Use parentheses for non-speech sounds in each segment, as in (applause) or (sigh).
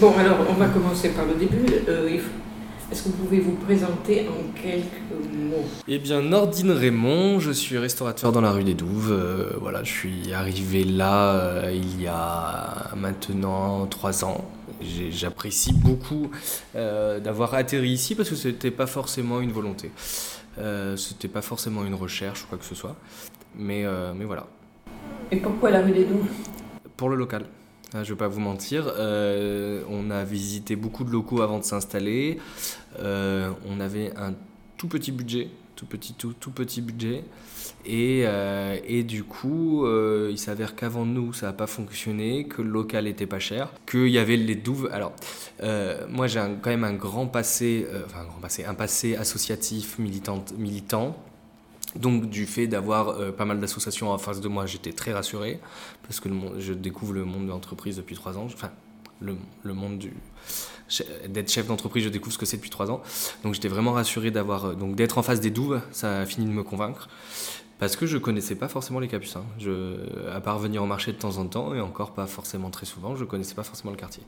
Bon, alors on va commencer par le début. Euh, est-ce que vous pouvez vous présenter en quelques mots? Eh bien, Nordine Raymond, je suis restaurateur dans la rue des Douves. Euh, voilà, je suis arrivé là euh, il y a maintenant trois ans. J'apprécie beaucoup d'avoir atterri ici parce que ce n'était pas forcément une volonté. Ce n'était pas forcément une recherche ou quoi que ce soit. Mais, mais voilà. Et pourquoi la rue des Douves? Pour le local. Ah, je ne vais pas vous mentir, euh, on a visité beaucoup de locaux avant de s'installer. Euh, on avait un tout petit budget, tout petit, tout, tout petit budget. Et, euh, et du coup, il s'avère qu'avant nous, ça n'a pas fonctionné, que le local était pas cher, qu'il y avait les douves. Alors, moi j'ai quand même un grand passé, enfin un grand passé, un passé associatif militant, militant donc du fait d'avoir euh, pas mal d'associations en face de moi, j'étais très rassuré parce que je découvre le monde de l'entreprise depuis trois ans. Enfin, le, monde du d'être chef d'entreprise, je découvre ce que c'est depuis trois ans. Donc j'étais vraiment rassuré d'avoir euh, donc d'être en face des douves, ça a fini de me convaincre parce que je connaissais pas forcément les Capucins. Je, à part venir au marché de temps en temps et encore pas forcément très souvent, je connaissais pas forcément le quartier.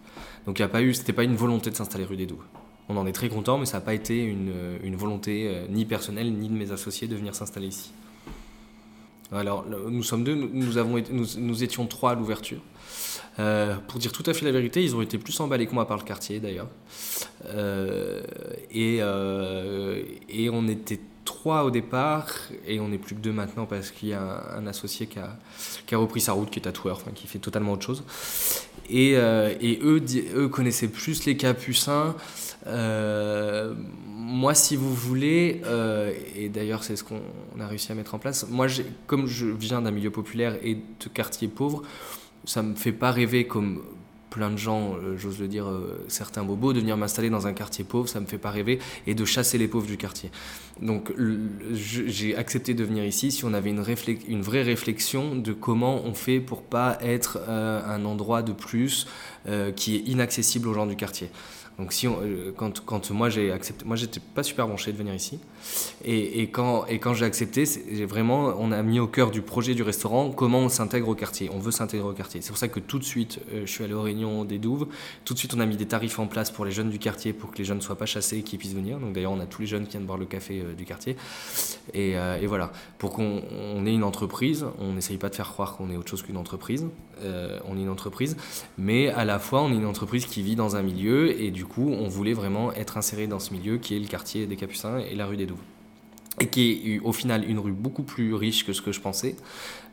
Donc il y a pas eu, c'était pas une volonté de s'installer rue des Douves on en est très content, mais ça n'a pas été une, volonté euh, ni personnelle ni de mes associés de venir s'installer ici. Alors, nous sommes deux, nous, étions trois à l'ouverture. Euh, pour dire tout à fait la vérité, ils ont été plus emballés que moi par le quartier d'ailleurs. Euh, et, on était trois au départ et on n'est plus que deux maintenant parce qu'il y a un, associé qui a, qui a, repris sa route, qui est tatoueur, enfin, qui fait totalement autre chose. Et, et eux, eux connaissaient plus les capucins. Euh, moi, si vous voulez, euh, et d'ailleurs c'est ce qu'on a réussi à mettre en place, moi, comme je viens d'un milieu populaire et de quartier pauvre, ça me fait pas rêver comme plein de gens, euh, j'ose le dire, certains bobos, de venir m'installer dans un quartier pauvre, ça me fait pas rêver, et de chasser les pauvres du quartier. Donc j'ai accepté de venir ici si on avait une, une, vraie réflexion de comment on fait pour pas être un endroit de plus qui est inaccessible aux gens du quartier. Donc si euh, quand, moi j'ai accepté, moi j'étais pas super branché de venir ici, et, quand, j'ai accepté, vraiment, on a mis au cœur du projet du restaurant comment on s'intègre au quartier. On veut s'intégrer au quartier. C'est pour ça que tout de suite, euh, je suis allé aux réunions des Douves. Tout de suite, on a mis des tarifs en place pour les jeunes du quartier pour que les jeunes ne soient pas chassés et qu'ils puissent venir. Donc d'ailleurs, on a tous les jeunes qui viennent boire le café euh, du quartier. Et, voilà, pour qu'on ait une entreprise, on n'essaye pas de faire croire qu'on est autre chose qu'une entreprise. On est une entreprise, mais à la fois, on est une entreprise qui vit dans un milieu et du coup, on voulait vraiment être inséré dans ce milieu qui est le quartier des Capucins et la rue des Douves. Et qui est au final une rue beaucoup plus riche que ce que je pensais,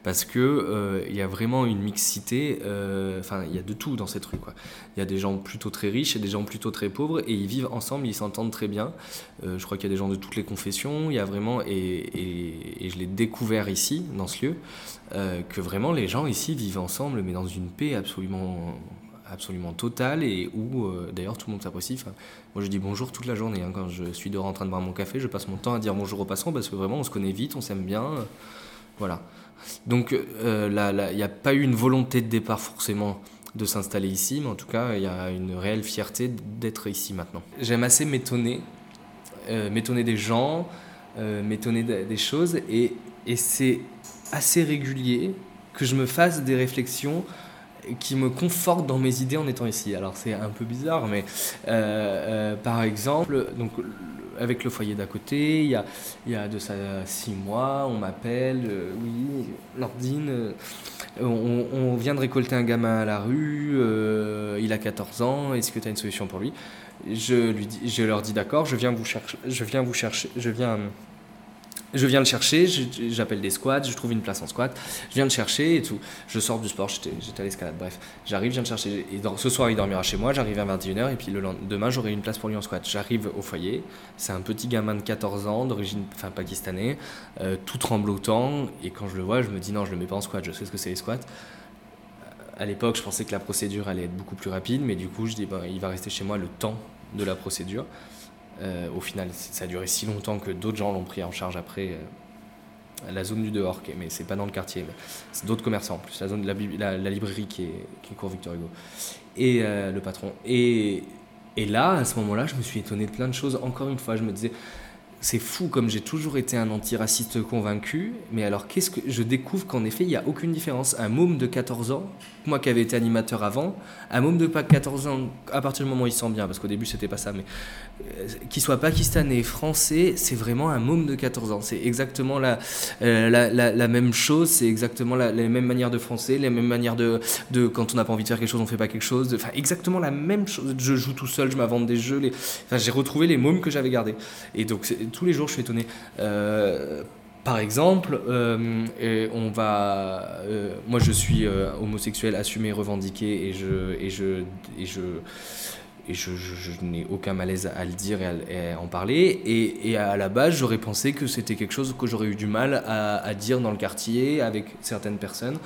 parce que euh, il y a vraiment une mixité, euh, enfin il y a de tout dans cette rue. Il y a des gens plutôt très riches et des gens plutôt très pauvres, et ils vivent ensemble, ils s'entendent très bien. Euh, je crois qu'il y a des gens de toutes les confessions, il y a vraiment, et, et je l'ai découvert ici, dans ce lieu, que vraiment les gens ici vivent ensemble, mais dans une paix absolument absolument total et où euh, d'ailleurs tout le monde s'apprécie. moi je dis bonjour toute la journée. Hein. quand je suis dehors en train de boire mon café, je passe mon temps à dire bonjour aux passants parce que vraiment on se connaît vite, on s'aime bien. voilà. Donc euh, il n'y a pas eu une volonté de départ forcément de s'installer ici, mais en tout cas il y a une réelle fierté d'être ici maintenant. J'aime assez m'étonner, euh, m'étonner des gens, m'étonner des choses et c'est assez régulier que je me fasse des réflexions qui me conforte dans mes idées en étant ici. Alors c'est un peu bizarre, mais euh, euh, par exemple, donc avec le foyer d'à côté, il y a, y a de ça six mois, on m'appelle, euh, oui, Nordine, on, on, vient de récolter un gamin à la rue, il a 14 ans, est-ce que tu as une solution pour lui? Je, lui je leur dis d'accord, je viens vous chercher, je viens vous chercher, je viens je viens le chercher, j'appelle des squats, je trouve une place en squat, je viens le chercher et tout. Je sors du sport, j'étais à l'escalade, bref. J'arrive, je viens le chercher. Ce soir, il dormira chez moi, j'arrive à 21h et puis le demain, j'aurai une place pour lui en squat. J'arrive au foyer, c'est un petit gamin de 14 ans, d'origine enfin, pakistanais, euh, tout tremblotant. Et quand je le vois, je me dis non, je le mets pas en squat, je sais ce que c'est les squats. À l'époque, je pensais que la procédure allait être beaucoup plus rapide, mais du coup, je dis bah, il va rester chez moi le temps de la procédure. Euh, au final, ça a duré si longtemps que d'autres gens l'ont pris en charge après. Euh, la zone du dehors, mais c'est pas dans le quartier, c'est d'autres commerçants en plus, la, zone, la, la, librairie qui est, Victor Hugo, et euh, le patron. Et, et là, à ce moment-là, je me suis étonné de plein de choses. Encore une fois, je me disais, c'est fou comme j'ai toujours été un antiraciste convaincu, mais alors qu'est-ce que je découvre qu'en effet il n'y a aucune différence. Un môme de 14 ans, moi qui avais été animateur avant, un môme de pas 14 ans, à partir du moment où il sent bien, parce qu'au début c'était pas ça, mais euh, qu'il soit pakistanais, français, c'est vraiment un môme de 14 ans. C'est exactement la, euh, la, la, même chose, c'est exactement la, les mêmes manières de français, les mêmes manières de, de quand on n'a pas envie de faire quelque chose, on fait pas quelque chose. Enfin, exactement la même chose. Je joue tout seul, je m'invente des jeux. Enfin, j'ai retrouvé les mômes que j'avais gardés. Et donc tous les jours, je suis étonné. Euh, par exemple, euh, on va, euh, moi je suis homosexuel assumé, revendiqué, et je, et je, et je, et je, n'ai aucun malaise à le dire et à, en parler. Et, à la base, j'aurais pensé que c'était quelque chose que j'aurais eu du mal à, dire dans le quartier avec certaines personnes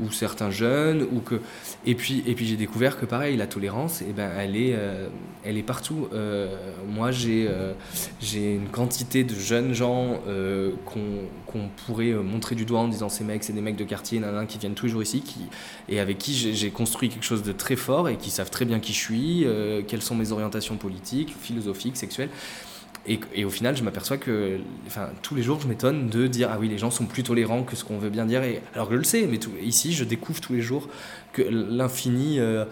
ou certains jeunes ou que et puis et puis j'ai découvert que pareil la tolérance eh ben elle est euh, elle est partout euh, moi j'ai euh, j'ai une quantité de jeunes gens qu'on pourrait montrer du doigt en disant ces mecs c'est des mecs de quartier nanana, qui viennent tous les jours ici qui et avec qui j'ai construit quelque chose de très fort et qui savent très bien qui je suis quelles sont mes orientations politiques philosophiques sexuelles et, au final, je m'aperçois que enfin, tous les jours, je m'étonne de dire Ah oui, les gens sont plus tolérants que ce qu'on veut bien dire. Et, alors que je le sais, mais ici, je découvre tous les jours que l'infini euh,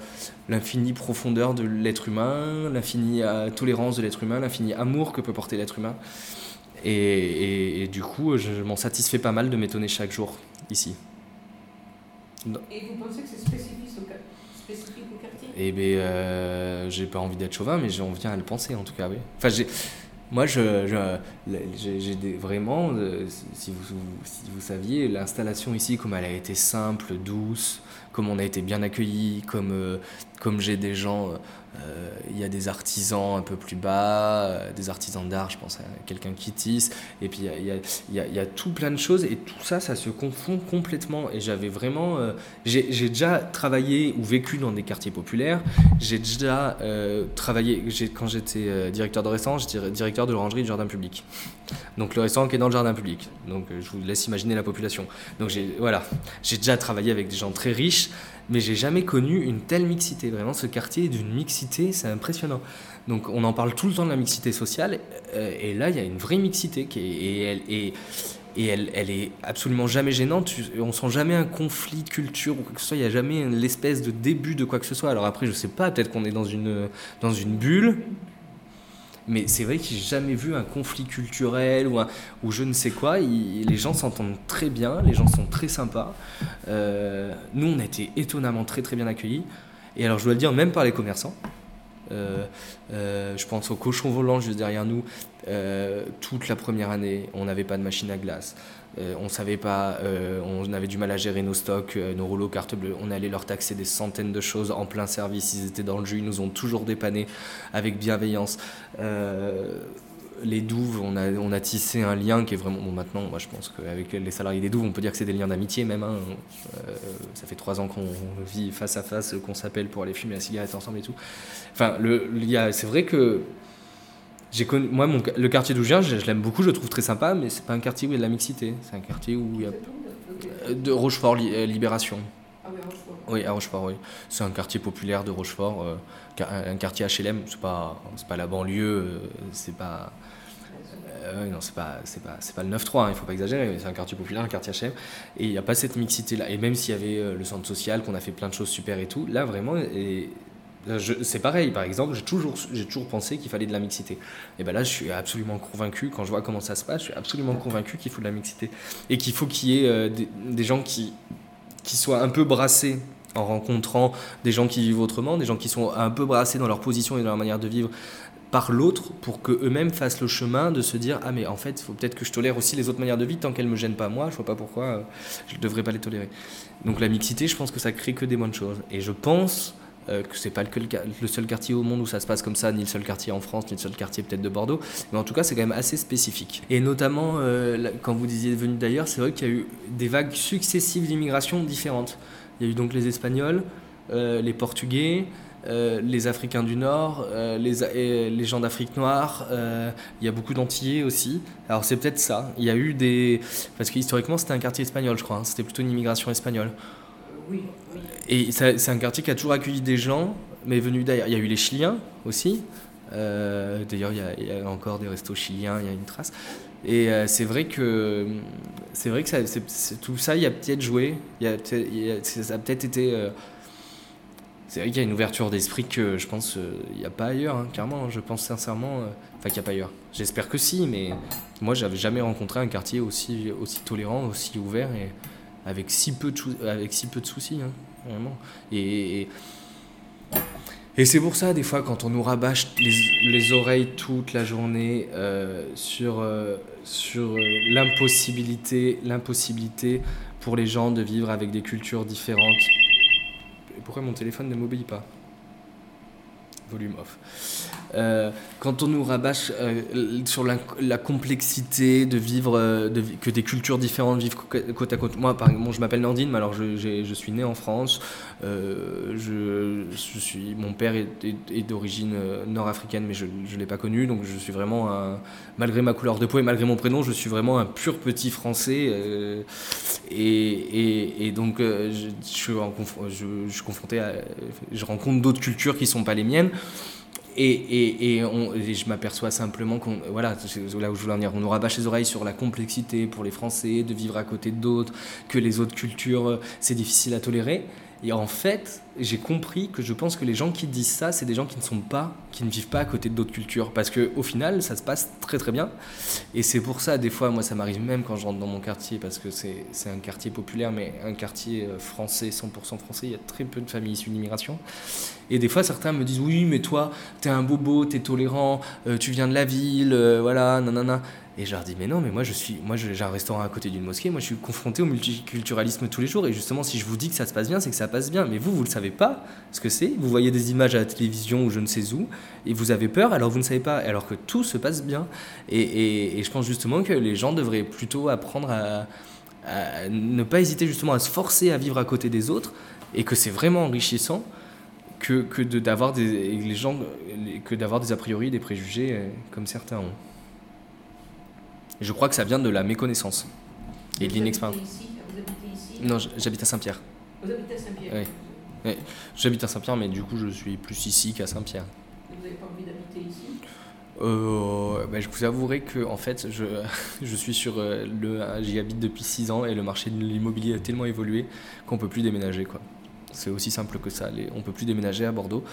l'infini profondeur de l'être humain, l'infini euh, tolérance de l'être humain, l'infini amour que peut porter l'être humain. Et, du coup, je, m'en satisfais pas mal de m'étonner chaque jour ici. Et vous pensez que c'est spécifique au, spécifique au quartier? Eh bien, euh, j'ai pas envie d'être chauvin, mais j'en viens à le penser en tout cas, oui. Enfin, j'ai moi, je, j'ai vraiment, euh, si, vous, si vous saviez, l'installation ici, comme elle a été simple, douce, comme on a été bien accueillis, comme, euh, comme j'ai des gens euh, il y a des artisans un peu plus bas, euh, des artisans d'art, je pense à quelqu'un qui tisse, et puis il y a, y, a, tout plein de choses, et tout ça, ça se confond complètement. Et j'avais vraiment. Euh, j'ai déjà travaillé ou vécu dans des quartiers populaires, j'ai déjà travaillé, quand j'étais directeur de restaurant, j'étais directeur de l'orangerie du jardin public. Donc le restaurant qui est dans le jardin public. Donc je vous laisse imaginer la population. Donc voilà, j'ai déjà travaillé avec des gens très riches mais j'ai jamais connu une telle mixité. Vraiment, ce quartier est d'une mixité, c'est impressionnant. Donc, on en parle tout le temps de la mixité sociale, euh, et là, il y a une vraie mixité, qui est, et, elle, et elle, elle, est absolument jamais gênante. On sent jamais un conflit de culture ou quoi que ce soit. Il n'y a jamais l'espèce de début de quoi que ce soit. Alors après, je sais pas, peut-être qu'on est dans une, dans une bulle, mais c'est vrai que j'ai jamais vu un conflit culturel ou, ou je ne sais quoi. les gens s'entendent très bien, les gens sont très sympas. Euh, nous, on a été étonnamment très très bien accueillis. Et alors, je dois le dire, même par les commerçants. Euh, euh, je pense au cochon volant juste derrière nous. toute la première année, on n'avait pas de machine à glace. Euh, on savait pas, euh, on avait du mal à gérer nos stocks, euh, nos rouleaux carte bleue. On allait leur taxer des centaines de choses en plein service. Ils étaient dans le jus, ils nous ont toujours dépanné avec bienveillance. Les douves, on a, on a tissé un lien qui est vraiment. Bon, maintenant, moi je pense qu'avec les salariés des douves, on peut dire que c'est des liens d'amitié même. Hein. ça fait trois ans qu'on vit face à face, qu'on s'appelle pour aller fumer la cigarette ensemble et tout. Enfin, c'est vrai que connu, moi, mon, le quartier d'où je viens, je, l'aime beaucoup, je le trouve très sympa, mais c'est pas un quartier où il y a de la mixité. C'est un quartier où il y a. Euh, de Rochefort, euh, Libération. Oui, à Rochefort. Oui. C'est un quartier populaire de Rochefort, euh, un quartier HLM, c'est pas, pas la banlieue, c'est pas. non, c'est pas, c'est pas, pas le 9-3, hein, il faut pas exagérer, c'est un quartier populaire, un quartier HLM, et il n'y a pas cette mixité-là. Et même s'il y avait le centre social, qu'on a fait plein de choses super et tout, là vraiment, c'est pareil, par exemple, j'ai toujours, toujours pensé qu'il fallait de la mixité. Et ben là, je suis absolument convaincu, quand je vois comment ça se passe, je suis absolument convaincu qu'il faut de la mixité. Et qu'il faut qu'il y ait euh, des, gens qui, qui soient un peu brassés en rencontrant des gens qui vivent autrement, des gens qui sont un peu brassés dans leur position et dans leur manière de vivre par l'autre pour qu'eux-mêmes fassent le chemin de se dire ah mais en fait il faut peut-être que je tolère aussi les autres manières de vivre tant qu'elles me gênent pas moi je vois pas pourquoi euh, je ne devrais pas les tolérer donc la mixité je pense que ça crée que des bonnes choses et je pense euh, que c'est pas le, le, seul quartier au monde où ça se passe comme ça, ni le seul quartier en France, ni le seul quartier peut-être de Bordeaux, mais en tout cas c'est quand même assez spécifique. Et notamment, euh, quand vous disiez venu d'ailleurs, c'est vrai qu'il y a eu des vagues successives d'immigration différentes. Il y a eu donc les Espagnols, euh, les Portugais, les Africains du Nord, les, les, gens d'Afrique noire, il y a beaucoup d'Antillais aussi. Alors c'est peut-être ça. Il y a eu des... Parce que historiquement c'était un quartier espagnol je crois, hein. c'était plutôt une immigration espagnole. Oui, Et c'est un quartier qui a toujours accueilli des gens, mais venus d'ailleurs. Il y a eu les Chiliens aussi. D'ailleurs, il y, a encore des restos chiliens, il y a une trace. Et c'est vrai que c'est vrai que tout ça, il y a peut-être joué. A, ça a peut-être été c'est vrai qu'il y a une ouverture d'esprit que je pense euh, il n'y a pas ailleurs, hein, clairement. Je pense sincèrement, euh, enfin qu'il n'y a pas ailleurs. J'espère que si, mais moi j'avais jamais rencontré un quartier aussi, aussi tolérant, aussi ouvert et avec si peu de, avec si peu de soucis, hein, vraiment. Et, c'est pour ça, des fois, quand on nous rabâche les, les oreilles toute la journée euh, sur, sur l'impossibilité, l'impossibilité pour les gens de vivre avec des cultures différentes pourquoi mon téléphone ne m'obéit pas? Volume off. Euh, quand on nous rabâche euh, sur la, complexité de vivre, euh, que des cultures différentes vivent côte à côte. Moi, par je m'appelle Nordine, mais alors je, suis né en France. Je, suis, mon père est, d'origine nord-africaine, mais je ne l'ai pas connu. Donc je suis vraiment, malgré ma couleur de peau et malgré mon prénom, je suis vraiment un pur petit français. Et, donc je, suis confronté. Je rencontre d'autres cultures qui ne sont pas les miennes. Et, et, je m'aperçois simplement qu'on. Voilà, là où je voulais en venir. On nous rabâche les oreilles sur la complexité pour les Français de vivre à côté d'autres, que les autres cultures, c'est difficile à tolérer. Et en fait, j'ai compris que je pense que les gens qui disent ça, c'est des gens qui ne sont pas, qui ne vivent pas à côté d'autres cultures. Parce qu'au final, ça se passe très très bien. Et c'est pour ça, des fois, moi, ça m'arrive même quand je rentre dans mon quartier, parce que c'est un quartier populaire, mais un quartier euh, français, 100% français, il y a très peu de familles issues d'immigration. Et des fois, certains me disent Oui, mais toi, t'es un bobo, t'es tolérant, euh, tu viens de la ville, euh, voilà, nanana. Et je leur dis, mais non, mais moi, je suis, moi, j'ai un restaurant à côté d'une mosquée, moi, je suis confronté au multiculturalisme tous les jours. Et justement, si je vous dis que ça se passe bien, c'est que ça passe bien. Mais vous, vous ne savez pas ce que c'est. Vous voyez des images à la télévision ou je ne sais où, et vous avez peur, alors vous ne savez pas, alors que tout se passe bien. Et, et, je pense justement que les gens devraient plutôt apprendre à, ne pas hésiter justement à se forcer à vivre à côté des autres, et que c'est vraiment enrichissant que, que d'avoir des, que d'avoir des a priori, des préjugés, euh, comme certains ont. Je crois que ça vient de la méconnaissance et de l'inexpérience. Vous habitez ici Non, j'habite à Saint-Pierre. Vous habitez à Saint-Pierre Oui. oui. J'habite à Saint-Pierre, mais du coup, je suis plus ici qu'à Saint-Pierre. Vous n'avez pas envie d'habiter ici? Euh, bah, je vous avouerai que en fait, je, (laughs) je suis sur euh, le, j'y habite depuis 6 ans et le marché de l'immobilier a tellement évolué qu'on peut plus déménager quoi. C'est aussi simple que ça. Les, on peut plus déménager à Bordeaux.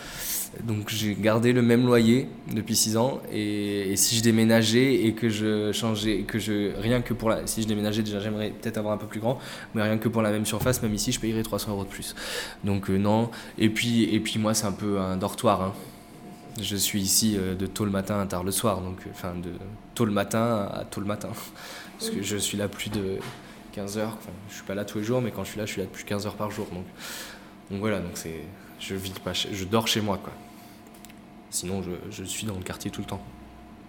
Donc j'ai gardé le même loyer depuis 6 ans. Et, si je déménageais et que je changeais, que je rien que pour la, si je déménageais déjà j'aimerais peut-être avoir un peu plus grand, mais rien que pour la même surface, même ici je payerais 300 euros de plus. Donc euh, non. Et puis et puis moi c'est un peu un dortoir. Hein. Je suis ici euh, de tôt le matin à tard le soir, donc euh, enfin de tôt le matin à tôt le matin, parce que je suis là plus de 15 heures. Enfin, je suis pas là tous les jours, mais quand je suis là, je suis là depuis 15 heures par jour. Donc donc voilà, donc c'est, je vis pas, je dors chez moi quoi. Sinon, je, je suis dans le quartier tout le temps.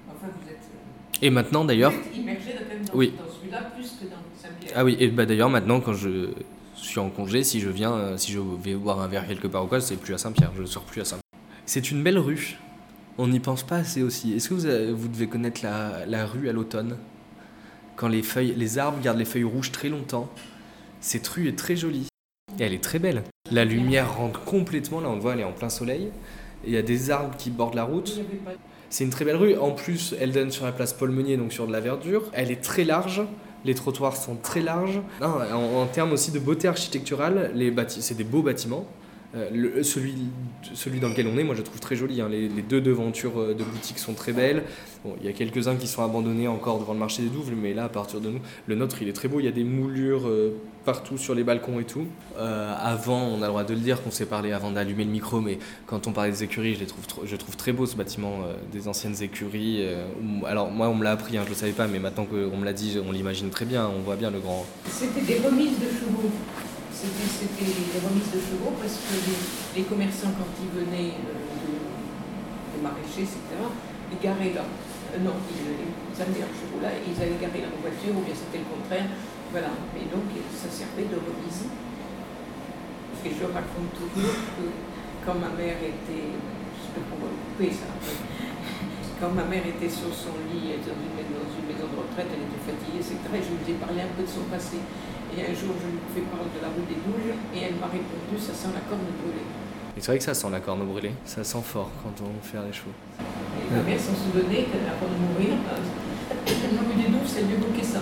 Enfin, vous êtes. Euh, et maintenant d'ailleurs. dans, oui. dans celui-là plus que dans Saint-Pierre. Ah oui, et bah d'ailleurs maintenant quand je suis en congé, si je viens, euh, si je vais boire un verre quelque part ou quoi, c'est plus à Saint-Pierre, je ne sors plus à Saint-Pierre. C'est une belle rue. On n'y pense pas assez aussi. Est-ce que vous, vous devez connaître la, la rue à l'automne? Quand les feuilles, les arbres gardent les feuilles rouges très longtemps. Cette rue est très jolie. Et elle est très belle. La lumière rentre complètement, là on voit, elle est en plein soleil. Il y a des arbres qui bordent la route. C'est une très belle rue. En plus, elle donne sur la place Paul Meunier, donc sur de la verdure. Elle est très large. Les trottoirs sont très larges. en, termes aussi de beauté architecturale, c'est des beaux bâtiments. Euh, celui, celui dans lequel on est, moi je trouve très joli. Hein. Les, deux devantures euh, de boutiques sont très belles. Il y a quelques-uns qui sont abandonnés encore devant le marché des Douves, mais là, à partir de nous, le nôtre il est très beau. Il y a des moulures euh, partout sur les balcons et tout. avant, on a le droit de le dire qu'on s'est parlé avant d'allumer le micro, mais quand on parlait des écuries, je, les trouve, je trouve très beau ce bâtiment des anciennes écuries. alors, moi, on me l'a appris, hein, je ne le savais pas, mais maintenant qu'on me l'a dit, on l'imagine très bien. On voit bien le grand. C'était des remises de chevaux c'était des remises de chevaux parce que les, commerçants, quand ils venaient euh, de, maraîcher, etc., ils garaient là. Euh, non, ils, leurs chevaux là ils allaient garer leur voiture, ou bien c'était le contraire. Voilà. Et donc, ça servait de remise. Et je raconte toujours que quand ma mère était. Je peux couper ça quand ma mère était sur son lit, dans une, dans une maison de retraite, elle était fatiguée, etc. Et je lui ai parlé un peu de son passé. Et un jour, je lui ai fait parler de la rue des Douges et elle m'a répondu ça sent la corne brûlée. Et c'est vrai que ça sent la corne brûlée, ça sent fort quand on fait les chevaux. Et Ma mère s'en souvenait qu'avant de mourir, euh, le des douves, c'est d'évoquer ça.